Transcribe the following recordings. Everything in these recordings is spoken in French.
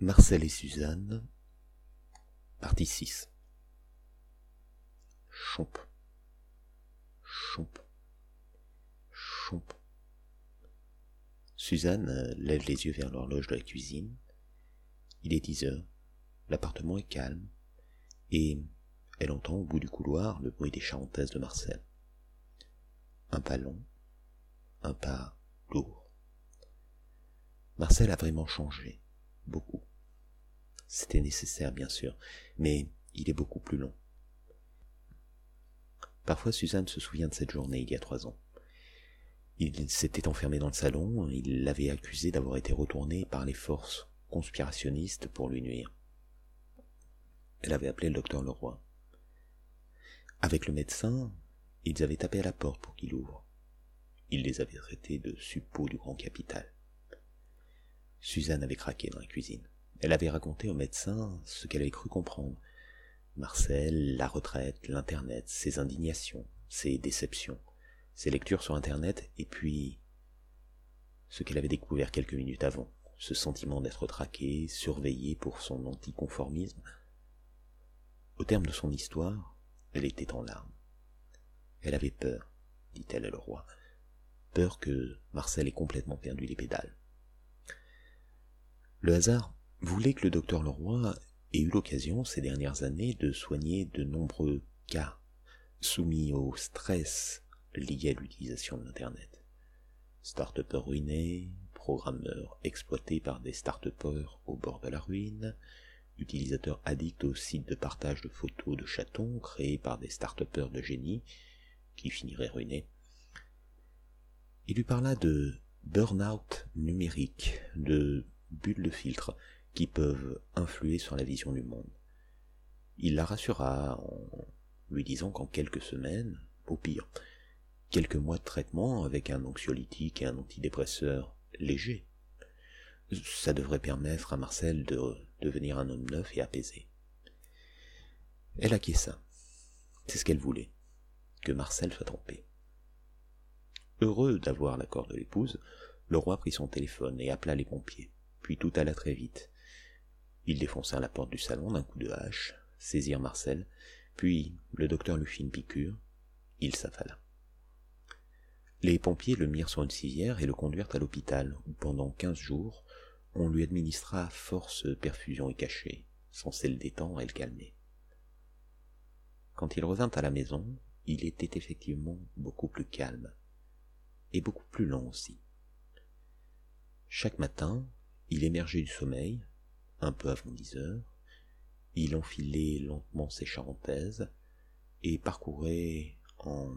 Marcel et Suzanne, partie 6. Chomp. Chomp. Chomp. Suzanne euh, lève les yeux vers l'horloge de la cuisine. Il est dix heures. L'appartement est calme. Et elle entend au bout du couloir le bruit des charentaises de Marcel. Un pas long, un pas lourd. Marcel a vraiment changé, beaucoup. C'était nécessaire, bien sûr, mais il est beaucoup plus long. Parfois Suzanne se souvient de cette journée il y a trois ans. Il s'était enfermé dans le salon, il l'avait accusé d'avoir été retourné par les forces conspirationnistes pour lui nuire. Elle avait appelé le docteur Leroy. Avec le médecin, ils avaient tapé à la porte pour qu'il ouvre. Il les avait traités de suppôts du grand capital. Suzanne avait craqué dans la cuisine. Elle avait raconté au médecin ce qu'elle avait cru comprendre. Marcel, la retraite, l'Internet, ses indignations, ses déceptions, ses lectures sur Internet, et puis ce qu'elle avait découvert quelques minutes avant, ce sentiment d'être traqué, surveillé pour son anticonformisme. Au terme de son histoire, elle était en larmes. Elle avait peur, dit-elle à le roi, peur que Marcel ait complètement perdu les pédales. Le hasard voulait que le docteur Leroy ait eu l'occasion ces dernières années de soigner de nombreux cas soumis au stress lié à l'utilisation de l'Internet? Start-upers ruinés, programmeurs exploités par des start-upers au bord de la ruine, utilisateurs addicts aux sites de partage de photos de chatons créés par des start-upers de génie qui finiraient ruinés. Il lui parla de burn-out numérique, de bulles de filtre qui peuvent influer sur la vision du monde. Il la rassura en lui disant qu'en quelques semaines, au pire, quelques mois de traitement avec un anxiolytique et un antidépresseur léger, ça devrait permettre à Marcel de devenir un homme neuf et apaisé. Elle acquiesça. C'est ce qu'elle voulait, que Marcel soit paix. Heureux d'avoir l'accord de l'épouse, le roi prit son téléphone et appela les pompiers. Puis tout alla très vite. Ils défoncèrent la porte du salon d'un coup de hache, saisirent Marcel, puis le docteur lui fit une piqûre, il s'affala. Les pompiers le mirent sur une civière et le conduirent à l'hôpital, où pendant quinze jours, on lui administra force perfusion et cachet, censé le détendre et le calmer. Quand il revint à la maison, il était effectivement beaucoup plus calme, et beaucoup plus lent aussi. Chaque matin, il émergeait du sommeil, un peu avant dix heures, il enfilait lentement ses charentaises et parcourait en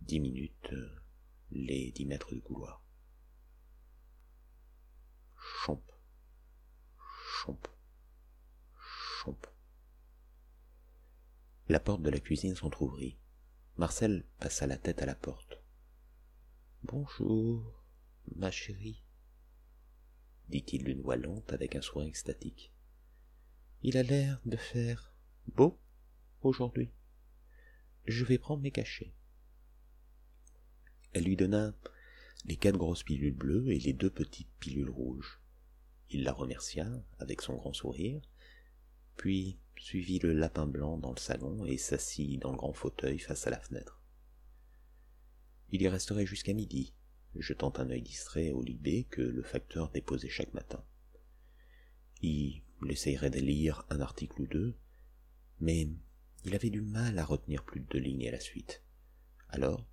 dix minutes les dix mètres du couloir. Chomp, chomp, chomp. La porte de la cuisine s'entr'ouvrit. Marcel passa la tête à la porte. Bonjour, ma chérie dit-il d'une voix lente avec un sourire extatique. Il a l'air de faire beau aujourd'hui. Je vais prendre mes cachets. Elle lui donna les quatre grosses pilules bleues et les deux petites pilules rouges. Il la remercia avec son grand sourire, puis suivit le lapin blanc dans le salon et s'assit dans le grand fauteuil face à la fenêtre. Il y resterait jusqu'à midi, jetant un œil distrait au libé que le facteur déposait chaque matin. Il essayerait de lire un article ou deux, mais il avait du mal à retenir plus de deux lignes à la suite. Alors,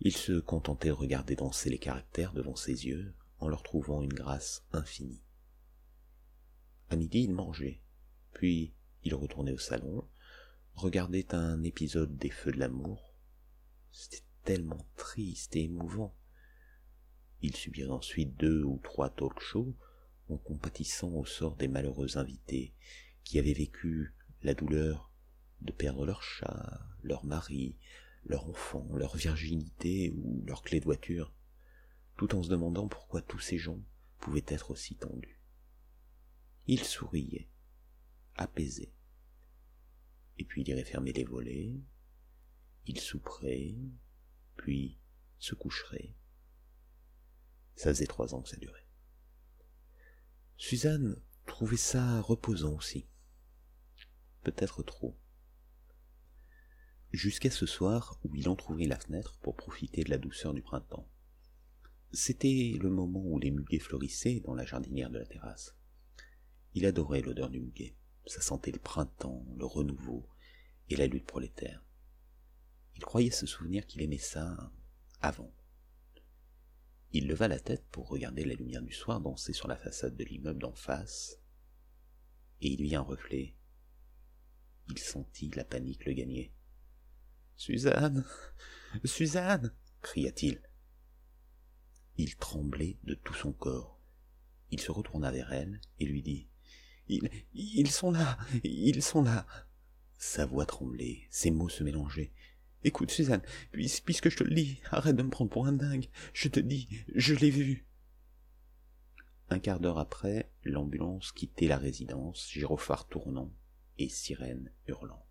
il se contentait de regarder danser les caractères devant ses yeux en leur trouvant une grâce infinie. À midi, il mangeait, puis il retournait au salon, regardait un épisode des Feux de l'amour. C'était tellement triste et émouvant. Il subirait ensuite deux ou trois talk shows en compatissant au sort des malheureux invités qui avaient vécu la douleur de perdre leur chat, leur mari, leur enfant, leur virginité ou leur clé de voiture, tout en se demandant pourquoi tous ces gens pouvaient être aussi tendus. Il souriait, apaisé. Et puis il irait fermer les volets, il souperait, puis se coucherait, ça faisait trois ans que ça durait. Suzanne trouvait ça reposant aussi. Peut-être trop. Jusqu'à ce soir où il entr'ouvrit la fenêtre pour profiter de la douceur du printemps. C'était le moment où les muguets fleurissaient dans la jardinière de la terrasse. Il adorait l'odeur du muguet. Ça sentait le printemps, le renouveau et la lutte prolétaire. Il croyait se souvenir qu'il aimait ça avant. Il leva la tête pour regarder la lumière du soir danser sur la façade de l'immeuble d'en face, et il vit un reflet. Il sentit la panique le gagner. Suzanne. Suzanne. cria-t-il. Il tremblait de tout son corps. Il se retourna vers elle et lui dit. Ils, ils sont là. Ils sont là. Sa voix tremblait, ses mots se mélangeaient. Écoute, Suzanne, puisque je te le dis, arrête de me prendre pour un dingue. Je te dis, je l'ai vu. Un quart d'heure après, l'ambulance quittait la résidence, gyrophare tournant et sirène hurlant.